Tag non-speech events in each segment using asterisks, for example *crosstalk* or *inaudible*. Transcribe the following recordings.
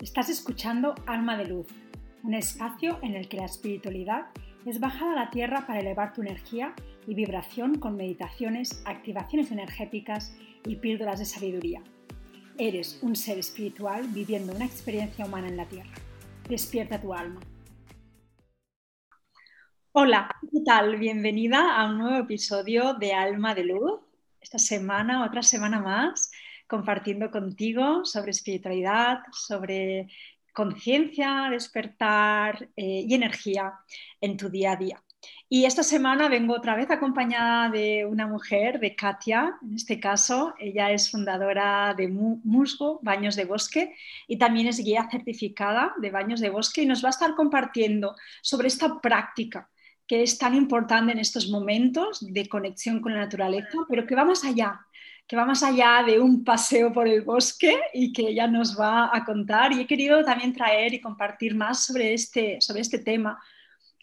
Estás escuchando Alma de Luz, un espacio en el que la espiritualidad es bajada a la tierra para elevar tu energía y vibración con meditaciones, activaciones energéticas y píldoras de sabiduría. Eres un ser espiritual viviendo una experiencia humana en la tierra. Despierta tu alma. Hola, ¿qué tal? Bienvenida a un nuevo episodio de Alma de Luz. Esta semana, otra semana más, compartiendo contigo sobre espiritualidad, sobre conciencia, despertar eh, y energía en tu día a día. Y esta semana vengo otra vez acompañada de una mujer, de Katia, en este caso. Ella es fundadora de Musgo, Baños de Bosque, y también es guía certificada de Baños de Bosque y nos va a estar compartiendo sobre esta práctica que es tan importante en estos momentos de conexión con la naturaleza, pero que va más allá, que va más allá de un paseo por el bosque y que ella nos va a contar. Y he querido también traer y compartir más sobre este, sobre este tema,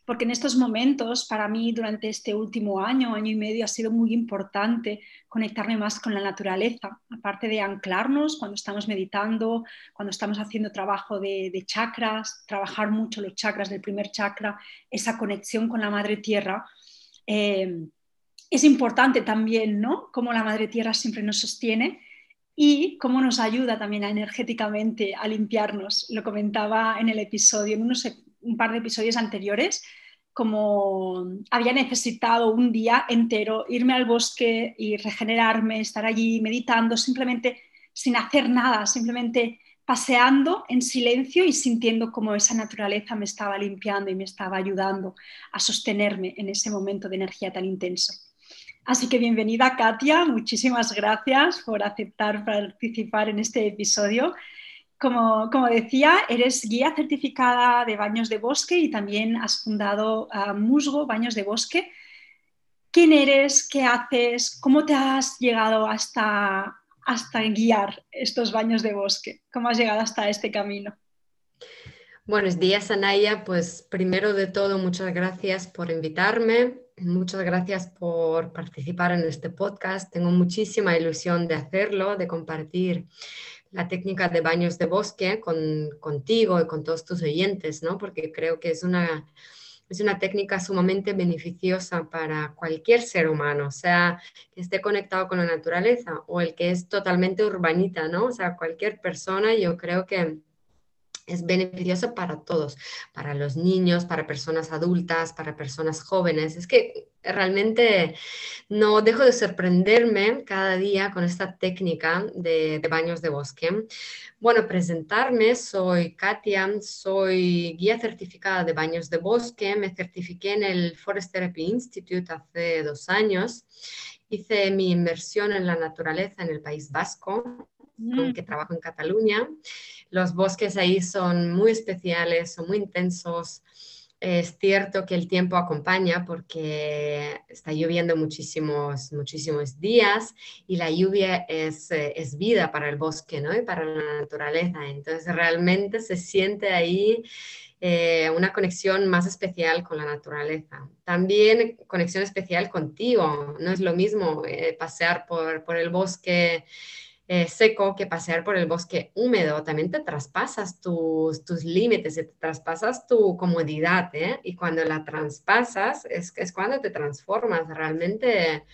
porque en estos momentos, para mí, durante este último año, año y medio, ha sido muy importante conectarme más con la naturaleza, aparte de anclarnos cuando estamos meditando, cuando estamos haciendo trabajo de, chakras, trabajar mucho los chakras del primer chakra, esa conexión con la madre tierra. Eh, es importante también, ¿no? Cómo la Madre Tierra siempre nos sostiene y cómo nos ayuda también energéticamente a limpiarnos. Lo comentaba en el episodio, en un par de episodios anteriores, como había necesitado un día entero irme al bosque y regenerarme, estar allí meditando, simplemente sin hacer nada, simplemente paseando en silencio y sintiendo cómo esa naturaleza me estaba limpiando y me estaba ayudando a sostenerme en ese momento de energía tan intenso. Así que bienvenida Katia, muchísimas gracias por aceptar participar en este episodio. Como, decía, eres guía certificada de baños de bosque y también has fundado Musgo Baños de Bosque. ¿Quién eres? ¿Qué haces? ¿Cómo te has llegado hasta, hasta guiar estos baños de bosque? ¿Cómo has llegado hasta este camino? Buenos días, Anaya. Pues primero de todo, muchas gracias por invitarme. Muchas gracias por participar en este podcast. Tengo muchísima ilusión de hacerlo, de compartir la técnica de baños de bosque con, contigo y con todos tus oyentes, ¿no? Porque creo que es una, es una técnica sumamente beneficiosa para cualquier ser humano, sea, que esté conectado con la naturaleza o el que es totalmente urbanita, ¿no? O sea, cualquier persona, yo creo que es beneficioso para todos, para los niños, para personas adultas, para personas jóvenes. Es que realmente no dejo de sorprenderme cada día con esta técnica de, baños de bosque. Bueno, presentarme, soy Katia, soy guía certificada de baños de bosque, me certifiqué en el Forest Therapy Institute hace dos años, hice mi inmersión en la naturaleza en el País Vasco, mm. trabajo en Cataluña. Los bosques ahí son muy especiales, son muy intensos. Es cierto que el tiempo acompaña porque está lloviendo muchísimos, muchísimos días y la lluvia es, eh, es vida para el bosque ¿no? y para la naturaleza. Entonces realmente se siente ahí eh, una conexión más especial con la naturaleza. También conexión especial contigo. No es lo mismo eh, pasear por, por el bosque eh, seco que pasear por el bosque húmedo. También te traspasas tus, tus límites, te traspasas tu comodidad, ¿eh? Y cuando la traspasas es, es cuando te transformas. Realmente,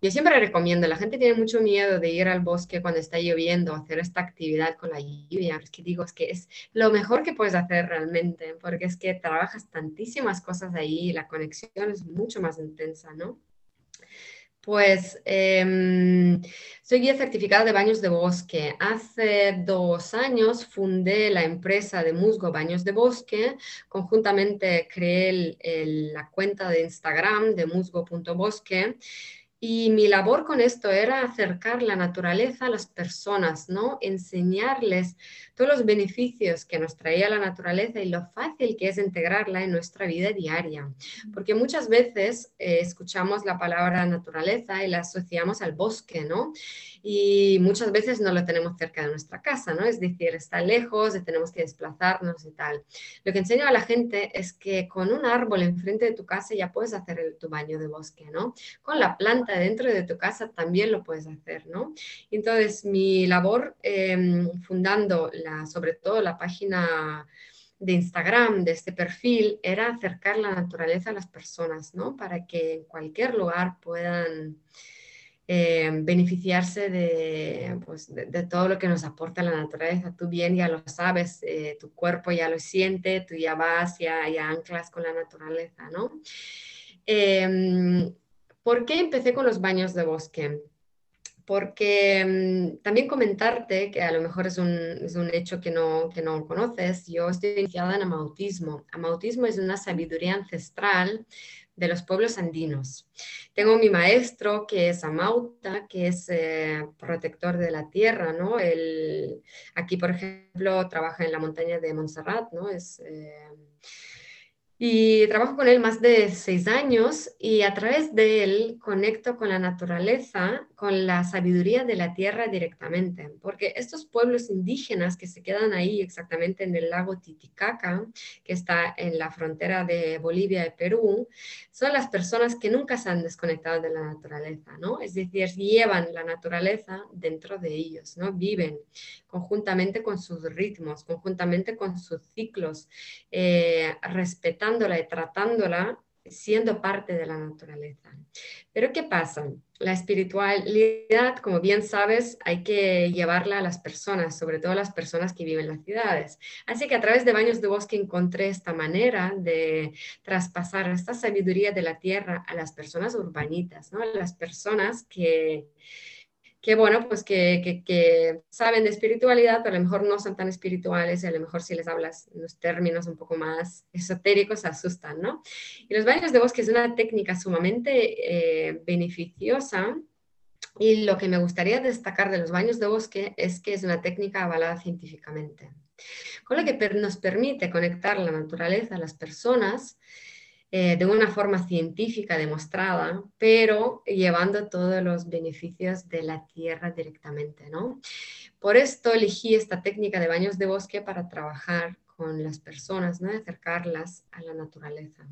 yo siempre recomiendo, la gente tiene mucho miedo de ir al bosque cuando está lloviendo, hacer esta actividad con la lluvia. Es que digo, es que es lo mejor que puedes hacer realmente, porque es que trabajas tantísimas cosas ahí la conexión es mucho más intensa, ¿no? Pues em, soy guía certificada de baños de bosque. Hace dos años fundé la empresa de musgo Baños de Bosque. Conjuntamente creé la cuenta de Instagram de musgo.bosque y mi labor con esto era acercar la naturaleza a las personas, ¿no? Enseñarles todos los beneficios que nos traía la naturaleza y lo fácil que es integrarla en nuestra vida diaria. Porque muchas veces eh, escuchamos la palabra naturaleza y la asociamos al bosque, ¿no? Y muchas veces no lo tenemos cerca de nuestra casa, ¿no? Es decir, está lejos tenemos que desplazarnos y tal. Lo que enseño a la gente es que con un árbol enfrente de tu casa ya puedes hacer tu baño de bosque, ¿no? Con la planta planta dentro de tu casa, también lo puedes hacer, ¿no? Entonces, mi labor em, fundando la, sobre todo la página de Instagram, de este perfil, era acercar la naturaleza a las personas, ¿no? Para que en cualquier lugar puedan eh, beneficiarse pues, de, de, todo lo que nos aporta la naturaleza. Tú bien ya lo sabes, eh, tu cuerpo ya lo siente, tú ya vas, ya, ya anclas con la naturaleza, ¿no? Em, ¿Por qué empecé con los baños de bosque? porque mm, también comentarte, que a lo mejor es un, es un hecho que no, que no conoces, yo estoy iniciada en amautismo. Amautismo es una sabiduría ancestral de los pueblos andinos. Tengo mi maestro que es Amauta, que es eh, protector de la tierra, ¿no? El, aquí, por ejemplo, trabaja en la montaña de Montserrat, ¿no? Es... Eh, y trabajo con él más de seis años y a través de él conecto con la naturaleza, con la sabiduría de la tierra directamente, porque estos pueblos indígenas que se quedan ahí exactamente en el lago Titicaca, que está en la frontera de Bolivia y Perú, son las personas que nunca se han desconectado de la naturaleza, ¿no? Es decir, llevan la naturaleza dentro de ellos, ¿no? Viven conjuntamente con sus ritmos, conjuntamente con sus ciclos, eh, respetándola y tratándola siendo parte de la naturaleza. Pero ¿qué pasa? La espiritualidad, como bien sabes, hay que llevarla a las personas, sobre todo a las personas que viven en las ciudades. Así que a través de Baños de Bosque encontré esta manera de traspasar esta sabiduría de la tierra a las personas urbanitas, ¿no? a las personas que que bueno, pues que, saben de espiritualidad, pero a lo mejor no son tan espirituales y a lo mejor si les hablas en los términos un poco más esotéricos se asustan, ¿no? Y los baños de bosque es una técnica sumamente eh, beneficiosa y lo que me gustaría destacar de los baños de bosque es que es una técnica avalada científicamente, con lo que nos permite conectar la naturaleza a las personas eh, de una forma científica demostrada, pero llevando todos los beneficios de la tierra directamente, ¿no? Por esto elegí esta técnica de baños de bosque para trabajar con las personas, ¿no? Acercarlas a la naturaleza.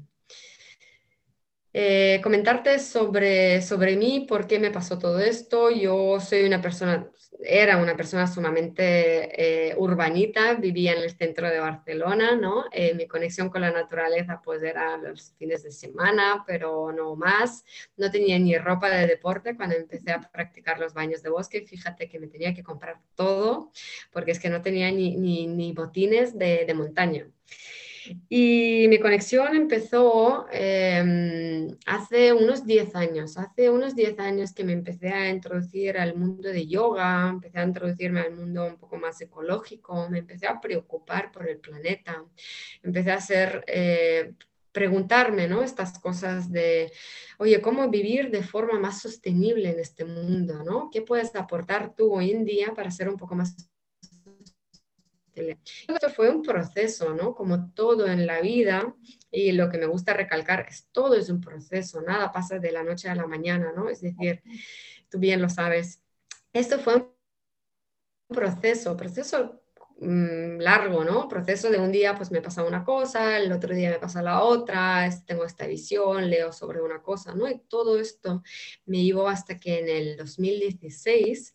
Eh, comentarte sobre, sobre mí, por qué me pasó todo esto. Yo soy una persona, era una persona sumamente eh, urbanita, vivía en el centro de Barcelona, ¿no? Eh, mi conexión con la naturaleza pues era los fines de semana, pero no más. No tenía ni ropa de deporte cuando empecé a practicar los baños de bosque. Fíjate que me tenía que comprar todo, porque es que no tenía ni, ni, ni botines de, de montaña. Y mi conexión empezó em, hace unos 10 años. Hace unos 10 años que me empecé a introducir al mundo de yoga, empecé a introducirme al mundo un poco más ecológico, me empecé a preocupar por el planeta, empecé a hacer... Eh, preguntarme, ¿no? Estas cosas de, oye, ¿cómo vivir de forma más sostenible en este mundo, ¿no? ¿Qué puedes aportar tú hoy en día para ser un poco más esto fue un proceso, ¿no? Como todo en la vida, y lo que me gusta recalcar es todo es un proceso, nada pasa de la noche a la mañana, ¿no? Es decir, tú bien lo sabes. Esto fue un proceso, proceso mm, largo, ¿no? Proceso de un día pues me pasa una cosa, el otro día me pasa la otra, tengo esta visión, leo sobre una cosa, ¿no? Y todo esto me llevó hasta que en el 2016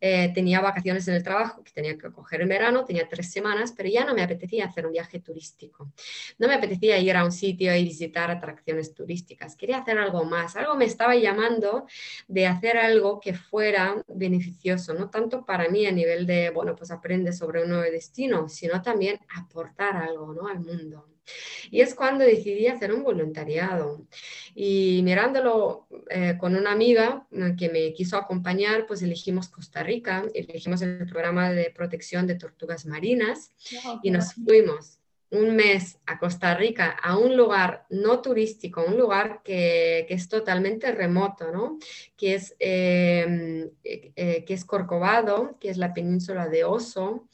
eh, tenía vacaciones en el trabajo que tenía que coger en verano, tenía tres semanas, pero ya no me apetecía hacer un viaje turístico. No me apetecía ir a un sitio y visitar atracciones turísticas. Quería hacer algo más. Algo me estaba llamando de hacer algo que fuera beneficioso, no tanto para mí a nivel de, bueno, pues aprende sobre un nuevo destino, sino también aportar algo ¿no? al mundo. Y es cuando decidí hacer un voluntariado. Y mirándolo eh, con una amiga eh, que me quiso acompañar, pues elegimos Costa Rica, elegimos el programa de protección de tortugas marinas y nos fuimos un mes a Costa Rica, a un lugar no turístico, un lugar que, que es totalmente remoto, ¿no? Que es, em, eh, que es Corcovado, que es la península de Oso.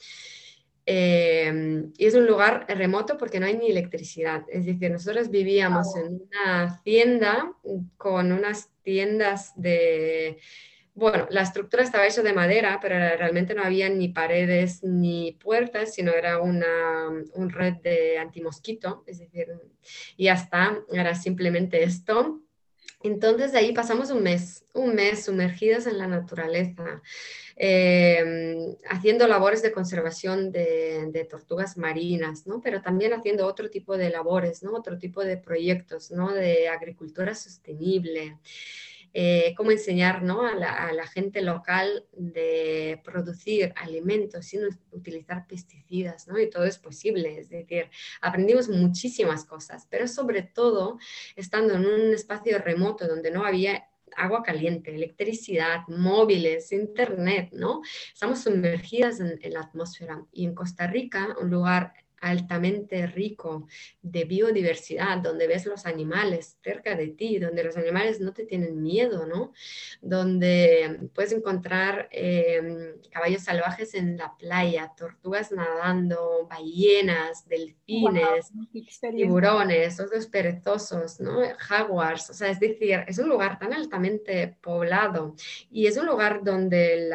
Em, y es un lugar remoto porque no hay ni electricidad. Es decir, nosotros vivíamos en una hacienda con unas tiendas de... Bueno, la estructura estaba hecha de madera, pero realmente no había ni paredes ni puertas, sino era una un red de antimosquito, es decir, y hasta era simplemente esto. Entonces de ahí pasamos un mes, un mes sumergidas en la naturaleza, em, haciendo labores de conservación de, tortugas marinas, ¿no? pero también haciendo otro tipo de labores, ¿no? otro tipo de proyectos ¿no? de agricultura sostenible. Eh, cómo enseñar ¿no? a, la, gente local de producir alimentos sin utilizar pesticidas, ¿no? y todo es posible. Es decir, aprendimos muchísimas cosas, pero sobre todo estando en un espacio remoto donde no había agua caliente, electricidad, móviles, internet, ¿no? Estamos sumergidas en, en, la atmósfera. Y en Costa Rica, un lugar altamente rico de biodiversidad, donde ves los animales cerca de ti, donde los animales no te tienen miedo, ¿no? Donde puedes encontrar em, caballos salvajes en la playa, tortugas nadando, ballenas, delfines, tiburones, osos perezosos, ¿no? Jaguars, o sea, es decir, es un lugar tan altamente poblado y es un lugar donde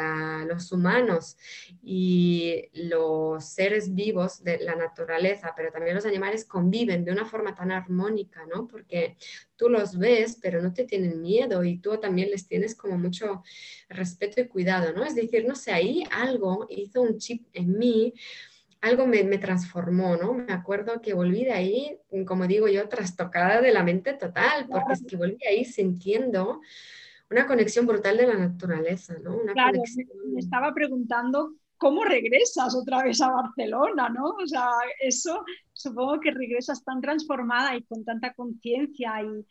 los humanos y los seres vivos de la naturaleza naturaleza, pero también los animales conviven de una forma tan armónica, ¿no? Porque tú los ves, pero no te tienen miedo y tú también les tienes como mucho respeto y cuidado, ¿no? Es decir, no sé, ahí algo hizo un chip en mí algo me, me, transformó, ¿no? Me acuerdo que volví de ahí, como digo yo, trastocada de la mente total, porque es que volví ahí sintiendo una conexión brutal de la naturaleza, ¿no? Una claro, me estaba preguntando ¿cómo regresas otra vez a Barcelona? ¿no? O sea, eso supongo que regresas tan transformada y con tanta conciencia y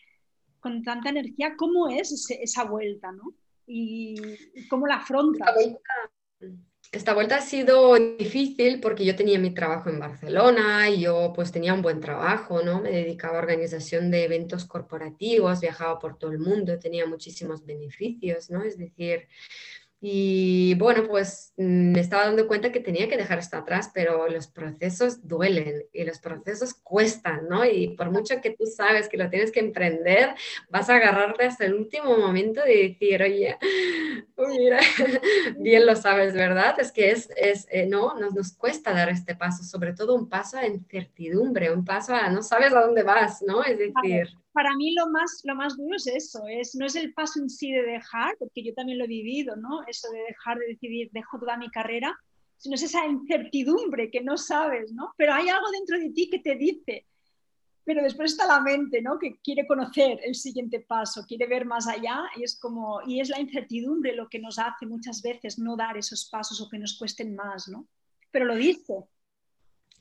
con tanta energía. ¿Cómo es esa vuelta? ¿no? Y, cómo la afrontas? Esta vuelta, ha sido difícil porque yo tenía mi trabajo en Barcelona, y yo pues tenía un buen trabajo, ¿no? Me dedicaba a organización de eventos corporativos, viajaba por todo el mundo, tenía muchísimos beneficios, ¿no? Es decir, y bueno, pues mm, me estaba dando cuenta que tenía que dejar esto atrás, pero los procesos duelen y los procesos cuestan, ¿no? Y por mucho que tú sabes que lo tienes que emprender, vas a agarrarte hasta el último momento de decir, oye, mira, *laughs* bien lo sabes, ¿verdad? Es que es, es eh, no, nos, nos cuesta dar este paso, sobre todo un paso a incertidumbre, un paso a no sabes a dónde vas, ¿no? Es decir para mí lo más, lo más duro es eso, es, no es el paso en sí de dejar, porque yo también lo he vivido, ¿no? Eso de dejar de decidir, dejo toda mi carrera, sino es esa incertidumbre que no sabes, ¿no? Pero hay algo dentro de ti que te dice, pero después está la mente, ¿no? Que quiere conocer el siguiente paso, quiere ver más allá y es como, y es la incertidumbre lo que nos hace muchas veces no dar esos pasos o que nos cuesten más, ¿no? Pero lo dice,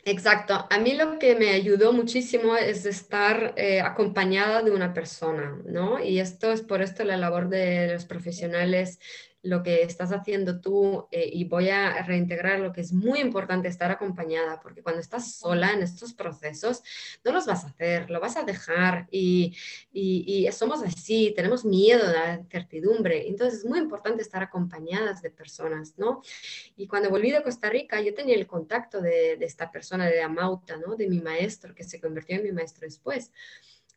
Exacto. A mí lo que me ayudó muchísimo es estar eh, acompañada de una persona, ¿no? Y esto es por esto la labor de los profesionales lo que estás haciendo tú eh, y voy a reintegrar lo que es muy importante estar acompañada, porque cuando estás sola en estos procesos, no los vas a hacer, lo vas a dejar y, y, somos así, tenemos miedo de la incertidumbre, entonces es muy importante estar acompañadas de personas, ¿no? Y cuando volví de Costa Rica, yo tenía el contacto de, de esta persona de Amauta, ¿no? De mi maestro, que se convirtió en mi maestro después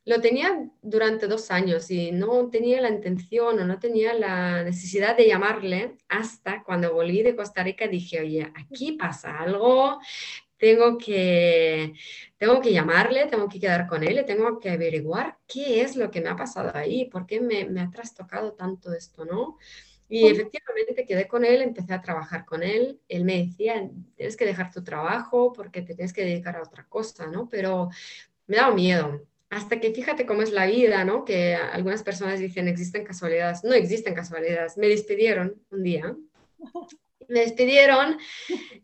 lo tenía durante dos años y no tenía la intención o no tenía la necesidad de llamarle hasta cuando volví de Costa Rica dije, oye, aquí pasa algo, tengo que, tengo que llamarle, tengo que quedar con él, tengo que averiguar qué es lo que me ha pasado ahí, por qué me, me ha trastocado tanto esto, ¿no? Y efectivamente quedé con él, empecé a trabajar con él. Él me decía, tienes que dejar tu trabajo porque te tienes que dedicar a otra cosa, ¿no? Pero me daba miedo hasta que fíjate cómo es la vida, ¿no? Que algunas personas dicen existen casualidades. No existen casualidades. Me despidieron un día. *laughs* Me despidieron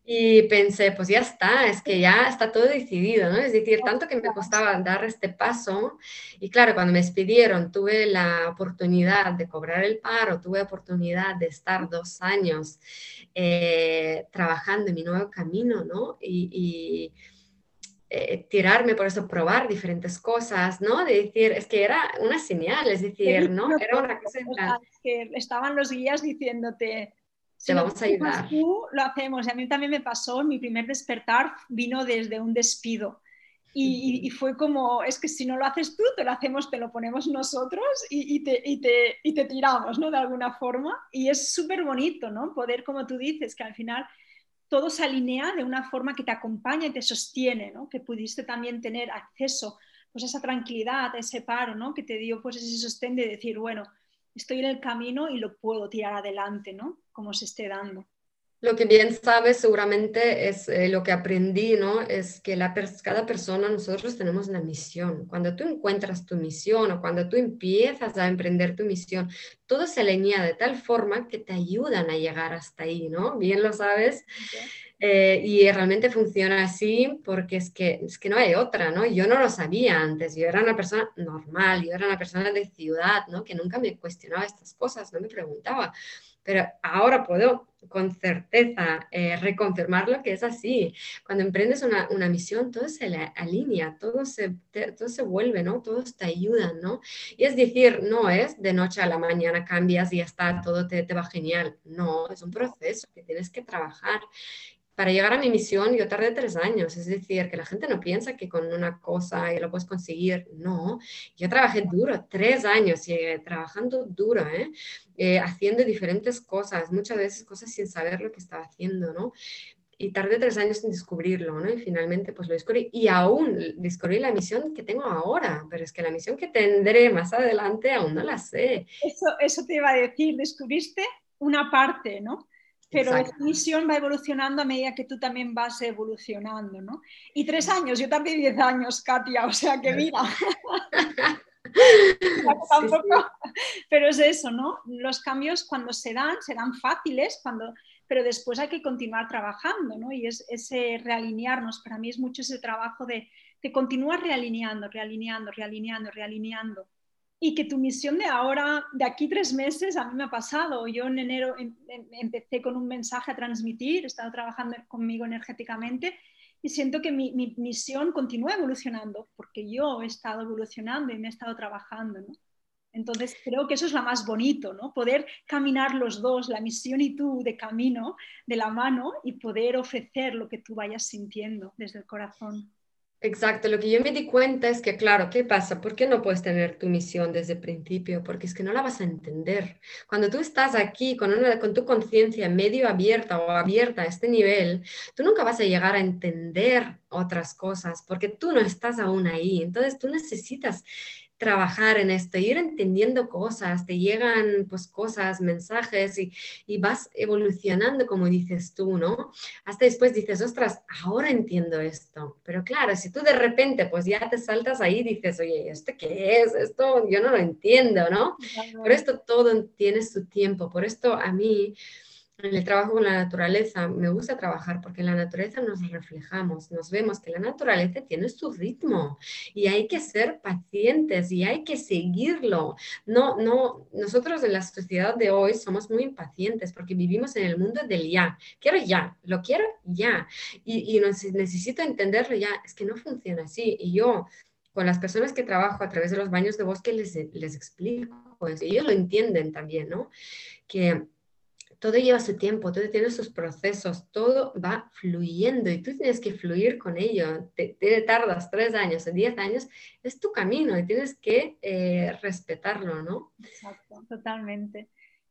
y pensé, pues ya está, es que ya está todo decidido, ¿no? Es decir, tanto que me costaba dar este paso. Y claro, cuando me despidieron, tuve la oportunidad de cobrar el paro, tuve oportunidad de estar dos años eh, trabajando en mi nuevo camino, ¿no? y eh, tirarme por eso, probar diferentes cosas, ¿no? De decir, es que era una señal, es decir, ¿no? Era una cosa que estaban los guías diciéndote, te vamos a ayudar. Tú, lo hacemos. Y a mí también me pasó, mi primer despertar vino desde un despido. Y, fue como, es que si no lo haces tú, te lo hacemos, te lo ponemos nosotros y, y, te, y, te, y te tiramos, ¿no? De alguna forma. Y es súper bonito, ¿no? Poder, como tú dices, que al final todo se alinea de una forma que te acompaña y te sostiene, ¿no? que pudiste también tener acceso pues esa tranquilidad, ese paro, ¿no? Que te dio pues ese sostén de decir, bueno, estoy en el camino y lo puedo tirar adelante, ¿no? Como se esté dando. Lo que bien sabes seguramente es eh, lo que aprendí, ¿no? Es que la cada persona, nosotros tenemos una misión. Cuando tú encuentras tu misión o cuando tú empiezas a emprender tu misión, todo se alinea de tal forma que te ayudan a llegar hasta ahí, ¿no? Bien lo sabes. Eh, y realmente funciona así porque es que, es que no hay otra, ¿no? Yo no lo sabía antes, yo era una persona normal, yo era una persona de ciudad, ¿no? Que nunca me cuestionaba estas cosas, no me preguntaba pero ahora puedo con certeza eh, reconfirmar lo que es así. Cuando emprendes una, una misión, todo se alinea, todo se, todo se vuelve, ¿no? Todos te ayudan, ¿no? Y es decir, no es de noche a la mañana cambias y ya está, todo te va genial. No, es un proceso que tienes que trabajar para llegar a mi misión yo tardé tres años, es decir, que la gente no piensa que con una cosa ya lo puedes conseguir, no, yo trabajé duro, tres años, y trabajando duro, ¿eh? ¿eh? haciendo diferentes cosas, muchas veces cosas sin saber lo que estaba haciendo, ¿no? Y tardé tres años en descubrirlo, ¿no? Y finalmente pues lo descubrí y aún descubrí la misión que tengo ahora, pero es que la misión que tendré más adelante aún no la sé. Eso, eso te iba a decir, descubriste una parte, ¿no? Pero la misión va evolucionando a medida que tú también vas evolucionando, ¿no? Y tres años, yo también diez años, Katia, o sea que mira. *laughs* Pero es eso, ¿no? Los cambios cuando se dan, se dan fáciles, cuando, pero después hay que continuar trabajando, ¿no? Y es ese realinearnos, para mí es mucho ese trabajo de, de continuar realineando, realineando, realineando, realineando y que tu misión de ahora, de aquí tres meses, a mí me ha pasado. Yo en enero em, em, empecé con un mensaje a transmitir, he estado trabajando conmigo energéticamente y siento que mi, misión continúa evolucionando porque yo he estado evolucionando y me he estado trabajando. ¿no? Entonces creo que eso es lo más bonito, ¿no? Poder caminar los dos, la misión y tú de camino, de la mano y poder ofrecer lo que tú vayas sintiendo desde el corazón. Exacto, lo que yo me di cuenta es que, claro, ¿qué pasa? ¿Por qué no puedes tener tu misión desde el principio? Porque es que no la vas a entender. Cuando tú estás aquí con, una, con tu conciencia medio abierta o abierta a este nivel, tú nunca vas a llegar a entender otras cosas porque tú no estás aún ahí. Entonces tú necesitas trabajar en esto, ir entendiendo cosas, te llegan pues cosas, mensajes y, y, vas evolucionando como dices tú, ¿no? Hasta después dices, ostras, ahora entiendo esto. Pero claro, si tú de repente pues ya te saltas ahí y dices, oye, ¿esto qué es? Esto yo no lo entiendo, ¿no? Por esto todo tiene su tiempo, por esto a mí en el trabajo con la naturaleza, me gusta trabajar porque en la naturaleza nos reflejamos, nos vemos que la naturaleza tiene su ritmo y hay que ser pacientes y hay que seguirlo. No, no, nosotros en la sociedad de hoy somos muy impacientes porque vivimos en el mundo del ya. Quiero ya, lo quiero ya y, y necesito entenderlo ya. Es que no funciona así y yo con las personas que trabajo a través de los baños de bosque les, les explico, pues ellos lo entienden también, ¿no? Que todo lleva su tiempo, todo tiene sus procesos, todo va fluyendo y tú tienes que fluir con ello. Te, tardas tres años diez años, es tu camino y tienes que eh, respetarlo, ¿no? Exacto, totalmente.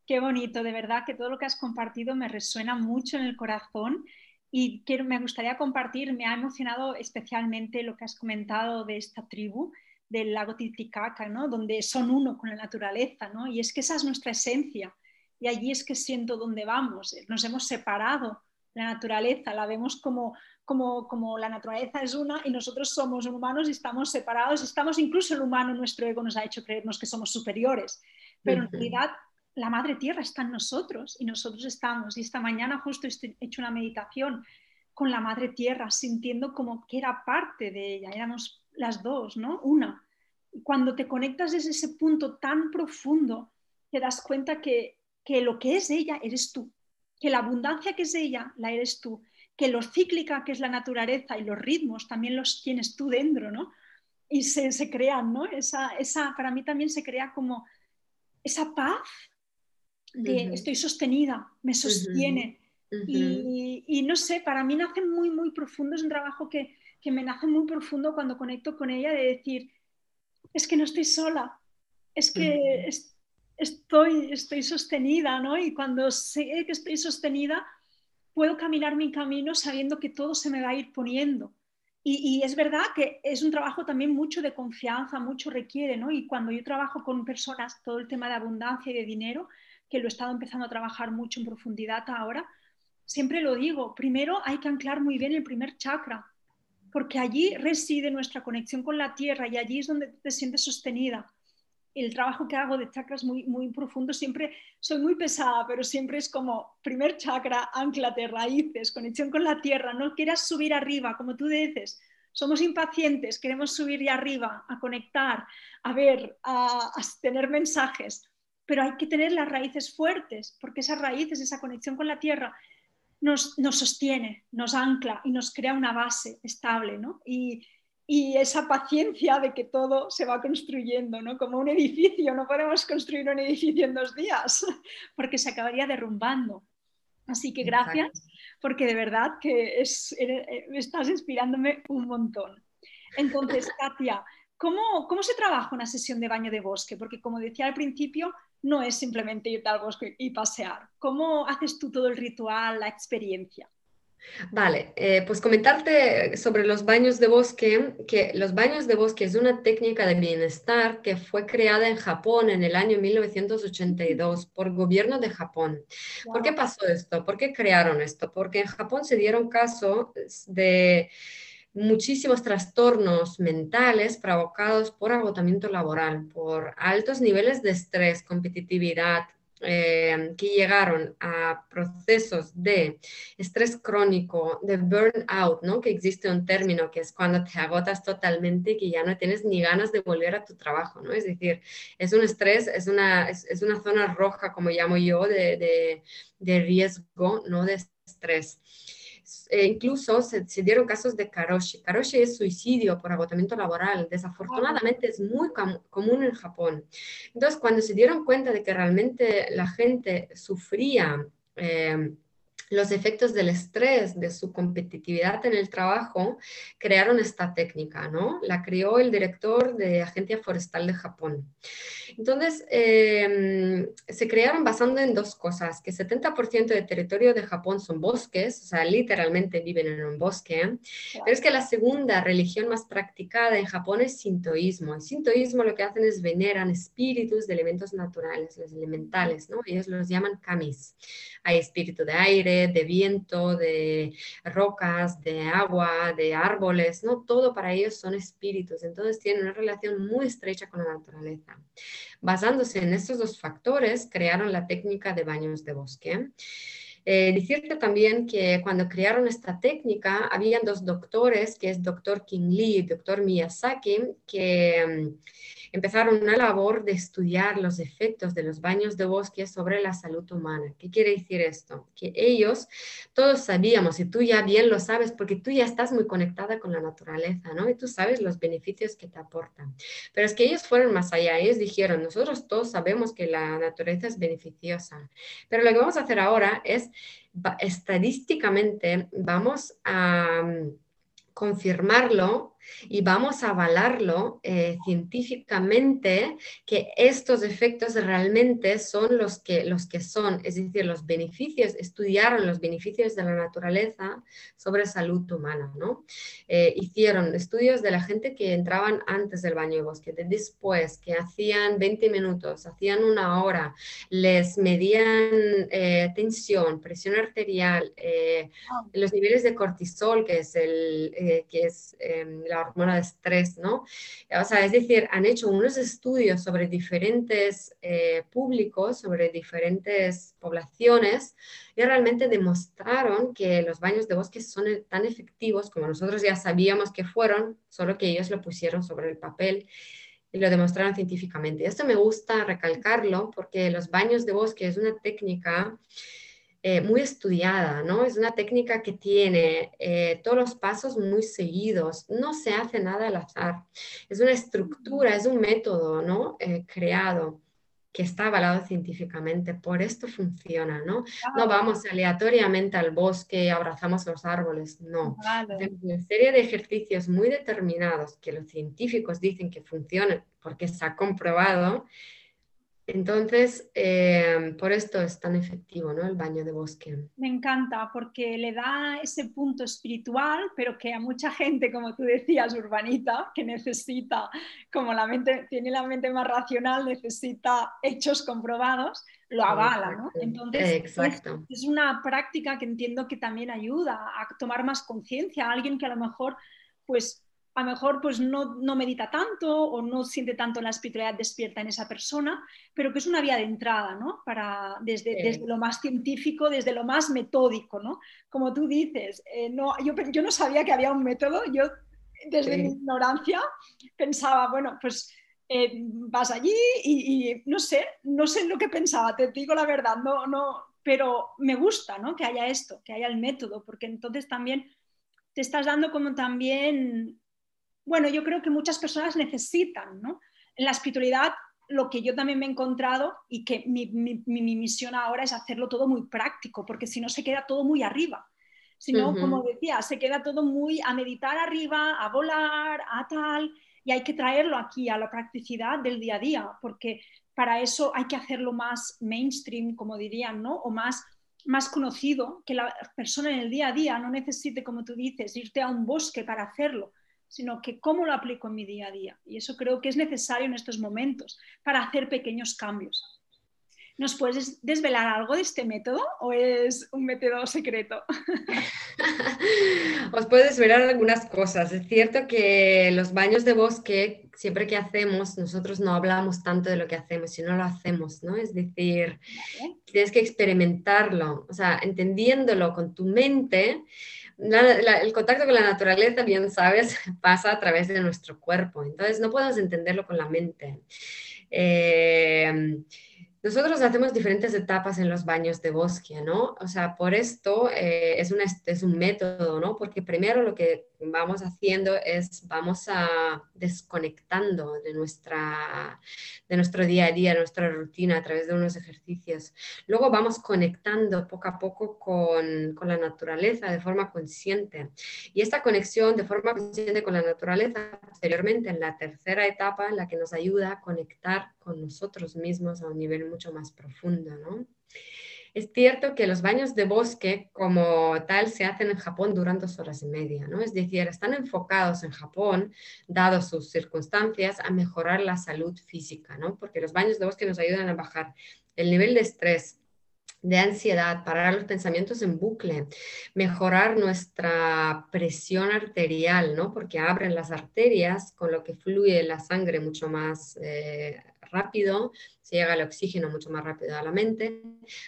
Qué bonito, de verdad que todo lo que has compartido me resuena mucho en el corazón y quiero, me gustaría compartir, me ha emocionado especialmente lo que has comentado de esta tribu del lago Titicaca, ¿no? donde son uno con la naturaleza, ¿no? y es que esa es nuestra esencia y allí es que siento dónde vamos. Nos hemos separado la naturaleza, la vemos como, como, como la naturaleza es una y nosotros somos humanos y estamos separados, estamos incluso el humano, nuestro ego nos ha hecho creernos que somos superiores, pero en realidad la madre tierra está en nosotros y nosotros estamos. Y esta mañana justo he hecho una meditación con la madre tierra, sintiendo como que era parte de ella, éramos las dos, ¿no? Una. Cuando te conectas desde ese punto tan profundo, te das cuenta que que lo que es ella eres tú, que la abundancia que es ella la eres tú, que lo cíclica que es la naturaleza y los ritmos también los tienes tú dentro, ¿no? Y se, se crean, ¿no? Esa, esa, para mí también se crea como esa paz de estoy sostenida, me sostiene. y, y, no sé, para mí nace muy, muy profundo, es un trabajo que, que me nace muy profundo cuando conecto con ella de decir, es que no estoy sola, es que estoy, sostenida, ¿no? Y cuando sé que estoy sostenida, puedo caminar mi camino sabiendo que todo se me va a ir poniendo. y, es verdad que es un trabajo también mucho de confianza, mucho requiere, ¿no? Y cuando yo trabajo con personas, todo el tema de abundancia y de dinero, que lo he estado empezando a trabajar mucho en profundidad ahora, siempre lo digo, primero hay que anclar muy bien el primer chakra, porque allí reside nuestra conexión con la tierra y allí es donde te sientes sostenida el trabajo que hago de chakras muy, muy profundo, siempre soy muy pesada, pero siempre es como primer chakra, anclate, raíces, conexión con la tierra, no quieras subir arriba, como tú dices, somos impacientes, queremos subir y arriba, a conectar, a ver, a, tener mensajes, pero hay que tener las raíces fuertes, porque esas raíces, esa conexión con la tierra, nos, nos sostiene, nos ancla y nos crea una base estable, ¿no? Y, y esa paciencia de que todo se va construyendo, ¿no? Como un edificio, no podemos construir un edificio en dos días, *laughs* porque se acabaría derrumbando. Así que gracias, porque de verdad que es, eh, estás inspirándome un montón. Entonces, *laughs* Katia, ¿cómo, ¿cómo se trabaja una sesión de baño de bosque? Porque como decía al principio, no es simplemente ir al bosque y pasear. ¿Cómo haces tú todo el ritual, la experiencia? Vale, eh, pues comentarte sobre los baños de bosque, que los baños de bosque es una técnica de bienestar que fue creada en Japón en el año 1982 por gobierno de Japón. ¿Por qué pasó esto? ¿Por qué crearon esto? Porque en Japón se dieron caso de muchísimos trastornos mentales provocados por agotamiento laboral, por altos niveles de estrés, competitividad, eh, que llegaron a procesos de estrés crónico, de burnout, ¿no? que existe un término que es cuando te agotas totalmente y que ya no tienes ni ganas de volver a tu trabajo, ¿no? es decir, es un estrés, es una, es, es una zona roja, como llamo yo, de, de, de riesgo, no de estrés. Eh, incluso se, dieron casos de karoshi. Karoshi es suicidio por agotamiento laboral. Desafortunadamente es muy común en Japón. Entonces, cuando se dieron cuenta de que realmente la gente sufría eh, los efectos del estrés, de su competitividad en el trabajo, crearon esta técnica, ¿no? La creó el director de Agencia Forestal de Japón. Entonces, em, se crearon basando en dos cosas, que 70% del territorio de Japón son bosques, o sea, literalmente viven en un bosque, pero es que la segunda religión más practicada en Japón es sintoísmo. El sintoísmo lo que hacen es veneran espíritus de elementos naturales, los elementales, ¿no? Ellos los llaman kamis. Hay espíritu de aire, de viento, de rocas, de agua, de árboles, ¿no? Todo para ellos son espíritus, entonces tienen una relación muy estrecha con la naturaleza. Basándose en estos dos factores, crearon la técnica de baños de bosque. Eh, decirte también que cuando crearon esta técnica, habían dos doctores, que es doctor King Lee y doctor Miyazaki, que... Mm, empezaron una labor de estudiar los efectos de los baños de bosque sobre la salud humana. ¿Qué quiere decir esto? Que ellos, todos sabíamos, y tú ya bien lo sabes, porque tú ya estás muy conectada con la naturaleza, ¿no? Y tú sabes los beneficios que te aportan. Pero es que ellos fueron más allá, ellos dijeron, nosotros todos sabemos que la naturaleza es beneficiosa, pero lo que vamos a hacer ahora es, estadísticamente, vamos a mm, confirmarlo y vamos a avalarlo eh, científicamente que estos efectos realmente son los que, los que son, es decir, los beneficios, estudiaron los beneficios de la naturaleza sobre salud humana, ¿no? Eh, hicieron estudios de la gente que entraban antes del baño de bosque, de después, que hacían 20 minutos, hacían una hora, les medían eh, tensión, presión arterial, los niveles de cortisol, que es, el, que es em, la hormona de estrés, ¿no? O sea, es decir, han hecho unos estudios sobre diferentes eh, públicos, sobre diferentes poblaciones y realmente demostraron que los baños de bosque son tan efectivos como nosotros ya sabíamos que fueron, solo que ellos lo pusieron sobre el papel y lo demostraron científicamente. Esto me gusta recalcarlo porque los baños de bosque es una técnica eh, muy estudiada, ¿no? Es una técnica que tiene eh, todos los pasos muy seguidos, no se hace nada al azar, es una estructura, es un método, ¿no? Eh, creado que está avalado científicamente, por esto funciona, ¿no? No vamos aleatoriamente al bosque y abrazamos los árboles, no. Hay una serie de ejercicios muy determinados que los científicos dicen que funcionan porque se ha comprobado Entonces, eh, por esto es tan efectivo, ¿no? El baño de bosque. Me encanta porque le da ese punto espiritual, pero que a mucha gente, como tú decías, urbanita, que necesita, como la mente, tiene la mente más racional, necesita hechos comprobados, lo avala, ¿no? Entonces, Es, una práctica que entiendo que también ayuda a tomar más conciencia a alguien que a lo mejor, pues, a lo mejor pues no, no, medita tanto o no siente tanto la espiritualidad despierta en esa persona, pero que es una vía de entrada, ¿no? Para, desde, desde lo más científico, desde lo más metódico, ¿no? Como tú dices, eh, no, yo, yo, no sabía que había un método, yo desde mi ignorancia pensaba, bueno, pues eh, vas allí y, no sé, no sé lo que pensaba, te digo la verdad, no, no, pero me gusta, ¿no? Que haya esto, que haya el método, porque entonces también te estás dando como también bueno, yo creo que muchas personas necesitan, ¿no? En la espiritualidad, lo que yo también me he encontrado y que mi, misión ahora es hacerlo todo muy práctico, porque si no se queda todo muy arriba. Si no, como decía, se queda todo muy a meditar arriba, a volar, a tal, y hay que traerlo aquí a la practicidad del día a día, porque para eso hay que hacerlo más mainstream, como dirían, ¿no? O más, más conocido, que la persona en el día a día no necesite, como tú dices, irte a un bosque para hacerlo, sino que cómo lo aplico en mi día a día. Y eso creo que es necesario en estos momentos para hacer pequeños cambios. ¿Nos puedes desvelar algo de este método o es un método secreto? *laughs* Os puedo desvelar algunas cosas. Es cierto que los baños de bosque, siempre que hacemos, nosotros no hablamos tanto de lo que hacemos, sino lo hacemos, ¿no? Es decir, tienes que experimentarlo, o sea, entendiéndolo con tu mente el contacto con la naturaleza, bien sabes, *laughs* pasa a través de nuestro cuerpo. Entonces, no podemos entenderlo con la mente. Eh, nosotros hacemos diferentes etapas en los baños de bosque, ¿no? O sea, por esto eh, es, es un método, ¿no? Porque primero lo que vamos haciendo es, vamos a desconectando de, nuestra, de nuestro día a día, nuestra rutina a través de unos ejercicios. Luego vamos conectando poco a poco con, con la naturaleza de forma consciente. Y esta conexión de forma consciente con la naturaleza, posteriormente en la tercera etapa, en la que nos ayuda a conectar con nosotros mismos a un nivel mucho más profundo, ¿no? Es cierto que los baños de bosque como tal se hacen en Japón durante dos horas y media, ¿no? Es decir, están enfocados en Japón, dado sus circunstancias, a mejorar la salud física, ¿no? Porque los baños de bosque nos ayudan a bajar el nivel de estrés, de ansiedad, parar los pensamientos en bucle, mejorar nuestra presión arterial, ¿no? Porque abren las arterias, con lo que fluye la sangre mucho más eh, rápido, se llega el oxígeno mucho más rápido a la mente,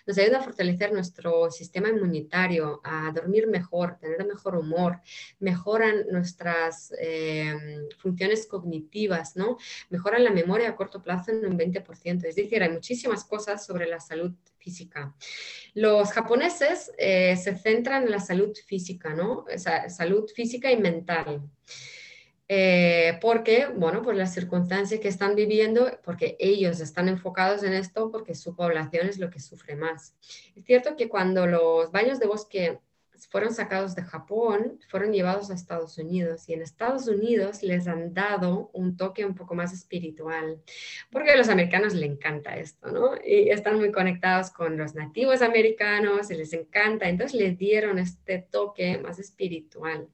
nos ayuda a fortalecer nuestro sistema inmunitario, a dormir mejor, tener mejor humor, mejoran nuestras em, funciones cognitivas, ¿no? Mejoran la memoria a corto plazo en un 20%. Es decir, hay muchísimas cosas sobre la salud física. Los japoneses eh, se centran en la salud física, ¿no? salud física y mental. Eh, porque, bueno, por las circunstancias que están viviendo, porque ellos están enfocados en esto, porque su población es lo que sufre más. Es cierto que cuando los baños de bosque fueron sacados de Japón, fueron llevados a Estados Unidos y en Estados Unidos les han dado un toque un poco más espiritual, porque a los americanos les encanta esto, ¿no? Y están muy conectados con los nativos americanos y les encanta, entonces les dieron este toque más espiritual,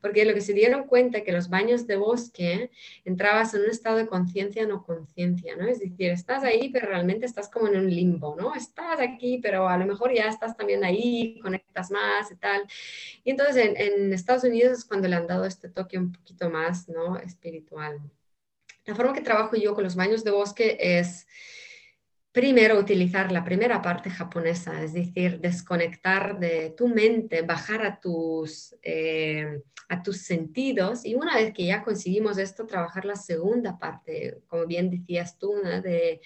porque lo que se dieron cuenta es que los baños de bosque entrabas en un estado de conciencia no conciencia, ¿no? Es decir, estás ahí, pero realmente estás como en un limbo, ¿no? Estás aquí, pero a lo mejor ya estás también ahí, conectas más y tal. Y entonces en, Estados Unidos es cuando le han dado este toque un poquito más, ¿no? Espiritual. La forma que trabajo yo con los baños de bosque es primero utilizar la primera parte japonesa, es decir, desconectar de tu mente, bajar a tus, eh, a tus sentidos y una vez que ya conseguimos esto, trabajar la segunda parte, como bien decías tú, de,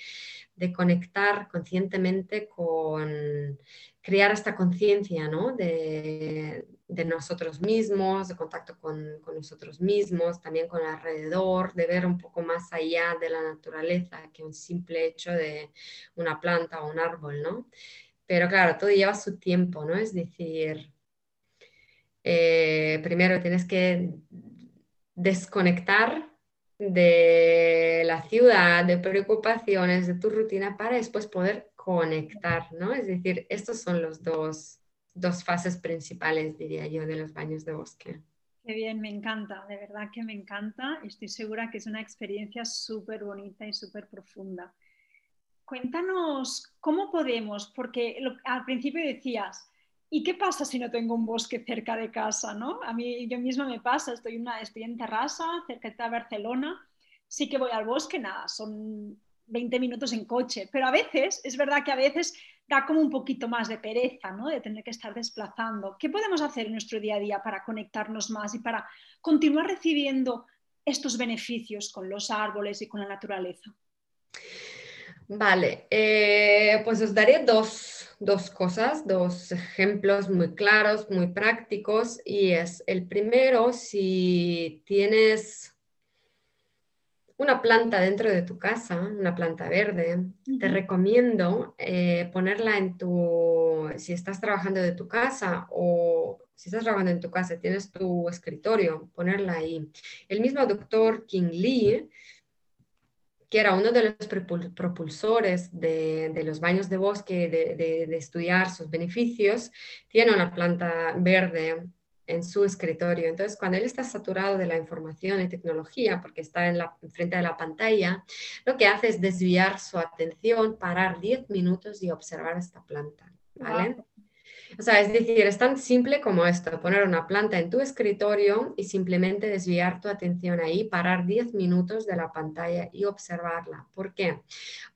de conectar conscientemente con crear esta conciencia ¿no? de, nosotros mismos, de contacto con, nosotros mismos, también con alrededor, de ver un poco más allá de la naturaleza que un simple hecho de una planta o un árbol, ¿no? Pero claro, todo lleva su tiempo, ¿no? Es decir, eh, primero tienes que desconectar de la ciudad, de preocupaciones, de tu rutina, para después poder conectar, ¿no? Es decir, estos son los dos, dos fases principales, diría yo, de los baños de bosque. Qué bien, me encanta, de verdad que me encanta. Estoy segura que es una experiencia súper bonita y súper profunda. Cuéntanos cómo podemos, porque al principio decías, ¿y qué pasa si no tengo un bosque cerca de casa? ¿no? A mí yo misma me pasa, estoy, una, estoy en Terrassa, cerca de Barcelona, sí que voy al bosque, nada, son 20 minutos en coche, pero a veces, es verdad que a veces da como un poquito más de pereza, ¿no? De tener que estar desplazando. ¿Qué podemos hacer en nuestro día a día para conectarnos más y para continuar recibiendo estos beneficios con los árboles y con la naturaleza? Vale, eh, pues os daré dos, dos, cosas, dos ejemplos muy claros, muy prácticos. Y es el primero, si tienes una planta dentro de tu casa, una planta verde, te recomiendo eh, ponerla en tu, si estás trabajando de tu casa o si estás trabajando en tu casa, tienes tu escritorio, ponerla ahí. El mismo doctor King Lee, que era uno de los propulsores de, los baños de bosque, de, estudiar sus beneficios, tiene una planta verde en su escritorio. Entonces, cuando él está saturado de la información y tecnología, porque está en la frente de la pantalla, lo que hace es desviar su atención, parar 10 minutos y observar esta planta. ¿vale? O sea, es decir, es tan simple como esto, poner una planta en tu escritorio y simplemente desviar tu atención ahí, parar 10 minutos de la pantalla y observarla. ¿Por qué?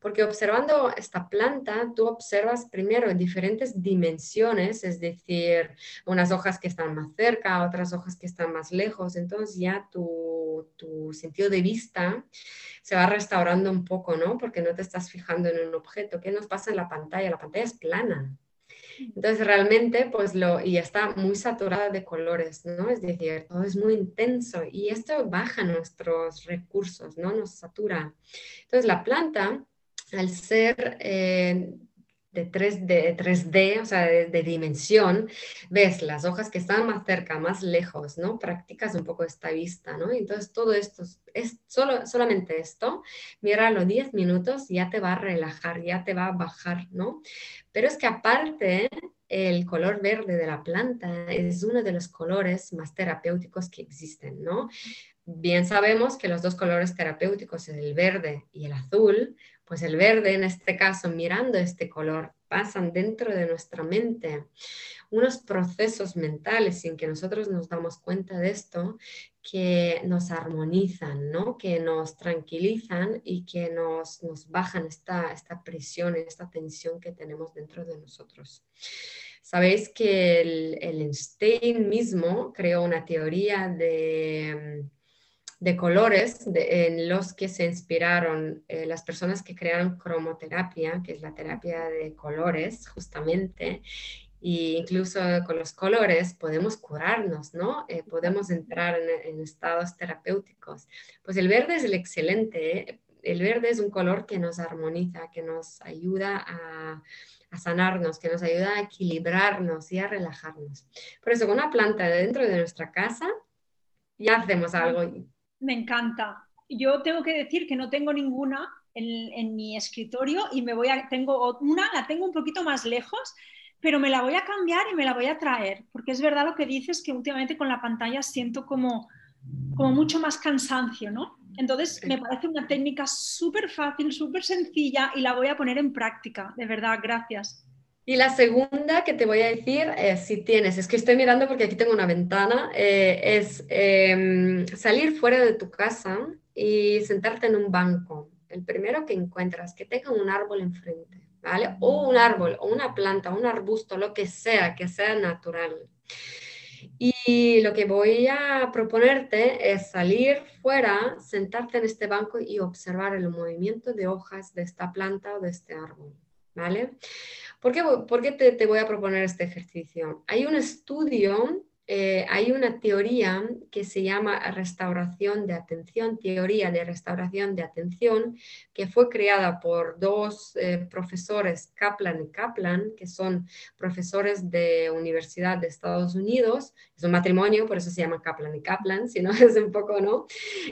Porque observando esta planta, tú observas primero en diferentes dimensiones, es decir, unas hojas que están más cerca, otras hojas que están más lejos, entonces ya tu, tu sentido de vista se va restaurando un poco, ¿no? Porque no te estás fijando en un objeto. ¿Qué nos pasa en la pantalla? La pantalla es plana. Entonces realmente pues lo, y está muy saturada de colores, ¿no? Es decir, todo es muy intenso y esto baja nuestros recursos, ¿no? Nos satura. Entonces la planta, al ser eh, de 3D, de 3D o sea, de, dimensión, ves las hojas que están más cerca, más lejos, ¿no? Practicas un poco esta vista, ¿no? Entonces todo esto, es solo, solamente esto, míralo 10 minutos, ya te va a relajar, ya te va a bajar, ¿no? Pero es que aparte, el color verde de la planta es uno de los colores más terapéuticos que existen, ¿no? Bien sabemos que los dos colores terapéuticos, el verde y el azul, pues el verde en este caso, mirando este color, pasan dentro de nuestra mente unos procesos mentales sin que nosotros nos damos cuenta de esto que nos armonizan, ¿no? que nos tranquilizan y que nos, nos bajan esta, esta presión, esta tensión que tenemos dentro de nosotros. Sabéis que el, el Einstein mismo creó una teoría de de colores en los que se inspiraron eh, las personas que crearon cromoterapia, que es la terapia de colores justamente, e incluso con los colores podemos curarnos, ¿no? Eh, podemos entrar en, estados terapéuticos. Pues el verde es el excelente, el verde es un color que nos armoniza, que nos ayuda a, a sanarnos, que nos ayuda a equilibrarnos y a relajarnos. Por eso con una planta dentro de nuestra casa ya hacemos algo me encanta. Yo tengo que decir que no tengo ninguna en, mi escritorio y me voy a, tengo una, la tengo un poquito más lejos, pero me la voy a cambiar y me la voy a traer, porque es verdad lo que dices que últimamente con la pantalla siento como, como mucho más cansancio, ¿no? Entonces me parece una técnica súper fácil, súper sencilla y la voy a poner en práctica, de verdad, gracias. Y la segunda que te voy a decir, es si tienes, es que estoy mirando porque aquí tengo una ventana, eh, es em, salir fuera de tu casa y sentarte en un banco. El primero que encuentras, que tenga un árbol enfrente, ¿vale? O un árbol, o una planta, un arbusto, lo que sea, que sea natural. Y lo que voy a proponerte es salir fuera, sentarte en este banco y observar el movimiento de hojas de esta planta o de este árbol, ¿vale? ¿Por qué, te, voy a proponer este ejercicio? Hay un estudio eh, hay una teoría que se llama restauración de atención, teoría de restauración de atención, que fue creada por dos eh, profesores, Kaplan y Kaplan, que son profesores de Universidad de Estados Unidos. Es un matrimonio, por eso se llama Kaplan y Kaplan, si no *laughs* es un poco, ¿no?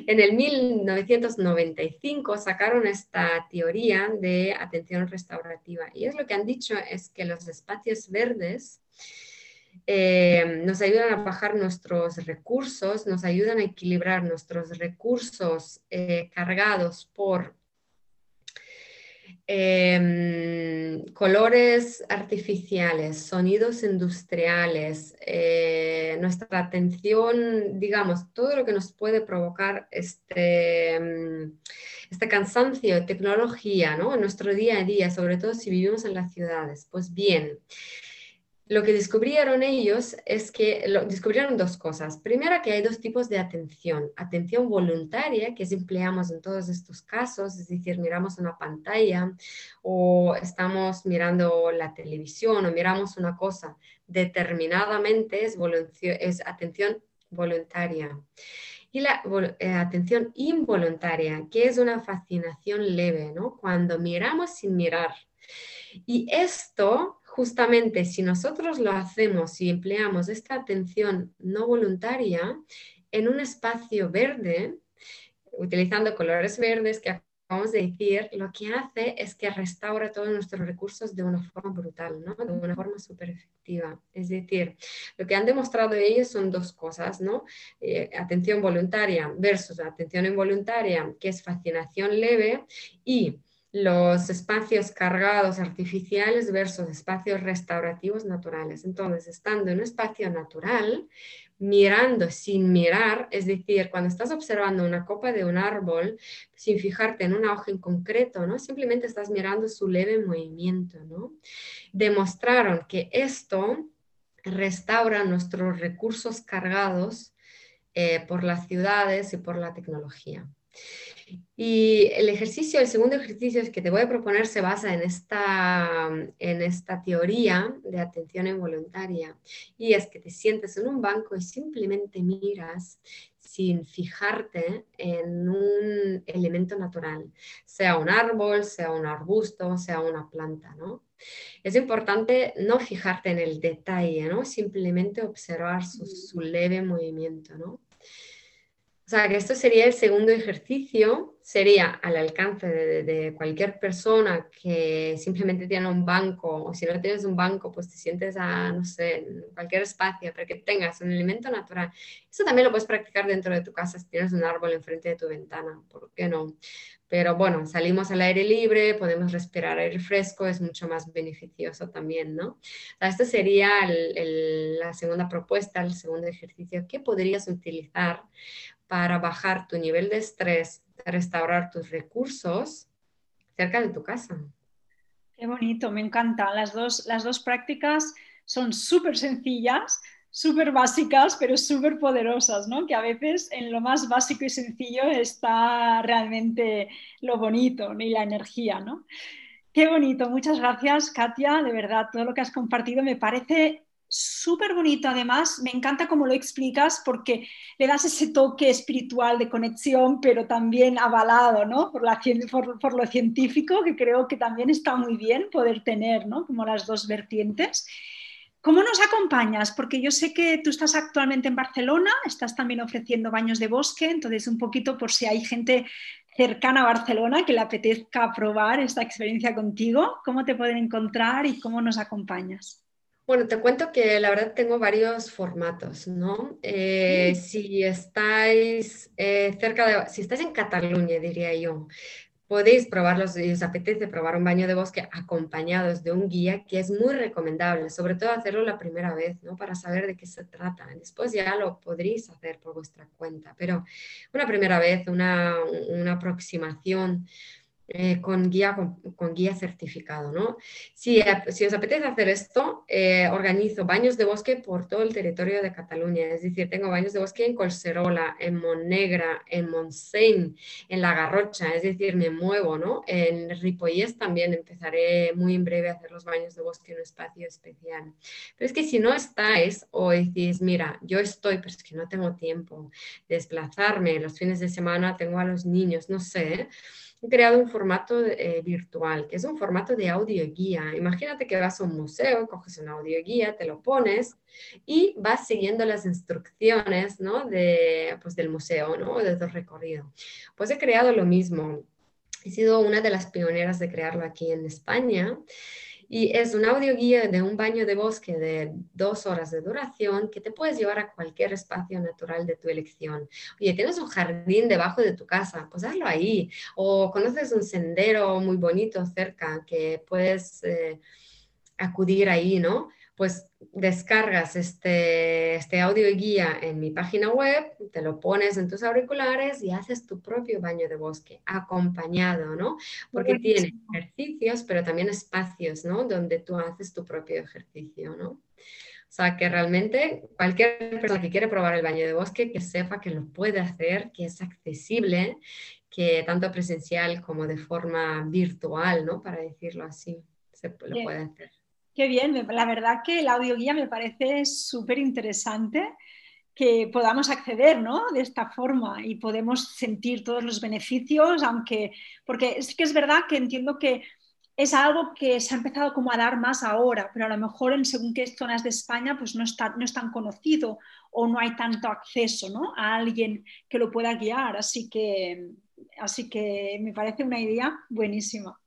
En el 1995 sacaron esta teoría de atención restaurativa y es lo que han dicho es que los espacios verdes eh, nos ayudan a bajar nuestros recursos, nos ayudan a equilibrar nuestros recursos eh, cargados por em, colores artificiales, sonidos industriales, eh, nuestra atención, digamos, todo lo que nos puede provocar este, em, este cansancio, tecnología, ¿no? En nuestro día a día, sobre todo si vivimos en las ciudades. Pues bien, lo que descubrieron ellos es que descubrieron dos cosas. Primero, que hay dos tipos de atención. Atención voluntaria, que empleamos en todos estos casos, es decir, miramos una pantalla o estamos mirando la televisión o miramos una cosa determinadamente, es, es atención voluntaria. Y la eh, atención involuntaria, que es una fascinación leve, ¿no? Cuando miramos sin mirar. Y esto justamente si nosotros lo hacemos y empleamos esta atención no voluntaria en un espacio verde, utilizando colores verdes que acabamos de decir, lo que hace es que restaura todos nuestros recursos de una forma brutal, ¿no? de una forma súper efectiva. Es decir, lo que han demostrado ellos son dos cosas, ¿no? Eh, atención voluntaria versus atención involuntaria, que es fascinación leve, y los espacios cargados artificiales versus espacios restaurativos naturales. Entonces, estando en un espacio natural, mirando sin mirar, es decir, cuando estás observando una copa de un árbol, sin fijarte en una hoja en concreto, ¿no? Simplemente estás mirando su leve movimiento, ¿no? Demostraron que esto restaura nuestros recursos cargados eh, por las ciudades y por la tecnología. Y el ejercicio, el segundo ejercicio que te voy a proponer se basa en esta, en esta teoría de atención involuntaria. Y es que te sientes en un banco y simplemente miras sin fijarte en un elemento natural, sea un árbol, sea un arbusto, sea una planta, ¿no? Es importante no fijarte en el detalle, ¿no? Simplemente observar su, su leve movimiento, ¿no? O sea, que esto sería el segundo ejercicio, sería al alcance de, cualquier persona que simplemente tiene un banco, o si no tienes un banco, pues te sientes a, no sé, en cualquier espacio, pero que tengas un elemento natural. Eso también lo puedes practicar dentro de tu casa si tienes un árbol enfrente de tu ventana, ¿por qué no? Pero bueno, salimos al aire libre, podemos respirar aire fresco, es mucho más beneficioso también, ¿no? O sea, esta sería la segunda propuesta, el segundo ejercicio que podrías utilizar para bajar tu nivel de estrés, restaurar tus recursos cerca de tu casa. Qué bonito, me encantan. Las dos, las dos prácticas son súper sencillas, súper básicas, pero súper poderosas, ¿no? Que a veces en lo más básico y sencillo está realmente lo bonito y la energía, ¿no? Qué bonito, muchas gracias Katia, de verdad, todo lo que has compartido me parece súper bonito además, me encanta cómo lo explicas porque le das ese toque espiritual de conexión, pero también avalado ¿no? por, por, lo científico, que creo que también está muy bien poder tener ¿no? como las dos vertientes. ¿Cómo nos acompañas? Porque yo sé que tú estás actualmente en Barcelona, estás también ofreciendo baños de bosque, entonces un poquito por si hay gente cercana a Barcelona que le apetezca probar esta experiencia contigo, ¿cómo te pueden encontrar y cómo nos acompañas? Bueno, te cuento que la verdad tengo varios formatos, ¿no? Eh, si estáis eh, cerca de, si estáis en Cataluña, diría yo, podéis probarlos, si os apetece probar un baño de bosque acompañados de un guía, que es muy recomendable, sobre todo hacerlo la primera vez, ¿no? Para saber de qué se trata. Después ya lo podréis hacer por vuestra cuenta, pero una primera vez, una, una aproximación eh, con, guía, con, guía certificado. ¿no? Si, si os apetece hacer esto, eh, organizo baños de bosque por todo el territorio de Cataluña. Es decir, tengo baños de bosque en Colserola, en Montnegra, en Montseny, en La Garrocha. Es decir, me muevo. ¿no? En Ripollés también empezaré muy en breve a hacer los baños de bosque en un espacio especial. Pero es que si no estáis o decís, mira, yo estoy, pero es que no tengo tiempo de desplazarme, los fines de semana tengo a los niños, no sé he creado un formato eh, virtual, que es un formato de audio guía. Imagínate que vas a un museo, coges un audio guía, te lo pones y vas siguiendo las instrucciones ¿no? de, pues, del museo ¿no? de tu recorrido. Pues he creado lo mismo. He sido una de las pioneras de crearlo aquí en España. Y es un audio guía de un baño de bosque de dos horas de duración que te puedes llevar a cualquier espacio natural de tu elección. Oye, tienes un jardín debajo de tu casa, pues hazlo ahí. O conoces un sendero muy bonito cerca que puedes eh, acudir ahí, ¿no? Pues descargas este, este audio guía en mi página web, te lo pones en tus auriculares y haces tu propio baño de bosque acompañado, ¿no? Porque tiene ejercicios, pero también espacios, ¿no? Donde tú haces tu propio ejercicio, ¿no? O sea, que realmente cualquier persona que quiere probar el baño de bosque, que sepa que lo puede hacer, que es accesible, que tanto presencial como de forma virtual, ¿no? Para decirlo así, se lo puede hacer. Qué bien, la verdad que el audioguía me parece súper interesante que podamos acceder ¿no? de esta forma y podemos sentir todos los beneficios, aunque, porque es que es verdad que entiendo que es algo que se ha empezado como a dar más ahora, pero a lo mejor en según qué zonas de España pues no, está, no es tan conocido o no hay tanto acceso ¿no? a alguien que lo pueda guiar, así que, así que me parece una idea buenísima.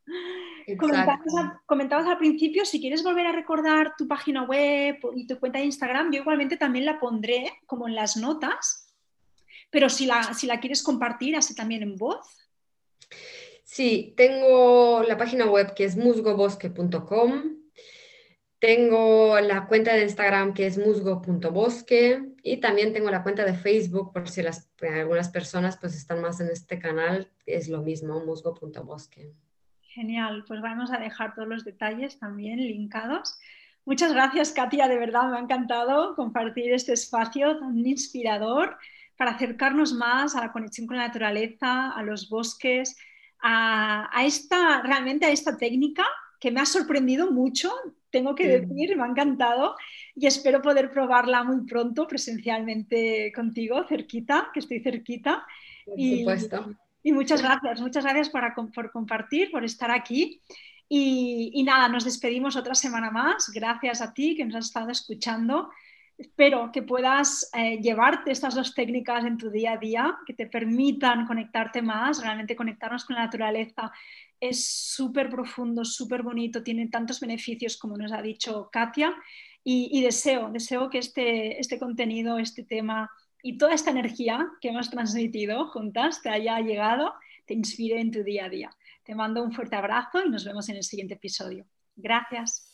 Comentabas, al principio, si quieres volver a recordar tu página web y tu cuenta de Instagram, yo igualmente también la pondré como en las notas, pero si la, si la quieres compartir así también en voz. Sí, tengo la página web que es musgobosque.com, tengo la cuenta de Instagram que es musgo.bosque y también tengo la cuenta de Facebook por si algunas personas pues están más en este canal, es lo mismo, musgo.bosque. Genial, pues vamos a dejar todos los detalles también linkados. Muchas gracias, Katia, de verdad me ha encantado compartir este espacio tan inspirador para acercarnos más a la conexión con la naturaleza, a los bosques, a, esta, realmente a esta técnica que me ha sorprendido mucho, tengo que decir, me ha encantado y espero poder probarla muy pronto presencialmente contigo, cerquita, que estoy cerquita. Por supuesto. Y muchas gracias, muchas gracias por, compartir, por estar aquí. Y, nada, nos despedimos otra semana más. Gracias a ti que nos has estado escuchando. Espero que puedas eh, llevarte estas dos técnicas en tu día a día, que te permitan conectarte más, realmente conectarnos con la naturaleza. Es súper profundo, súper bonito, tiene tantos beneficios como nos ha dicho Katia. Y, y deseo, deseo que este, este contenido, este tema, y toda esta energía que hemos transmitido juntas te haya llegado, te inspire en tu día a día. Te mando un fuerte abrazo y nos vemos en el siguiente episodio. Gracias.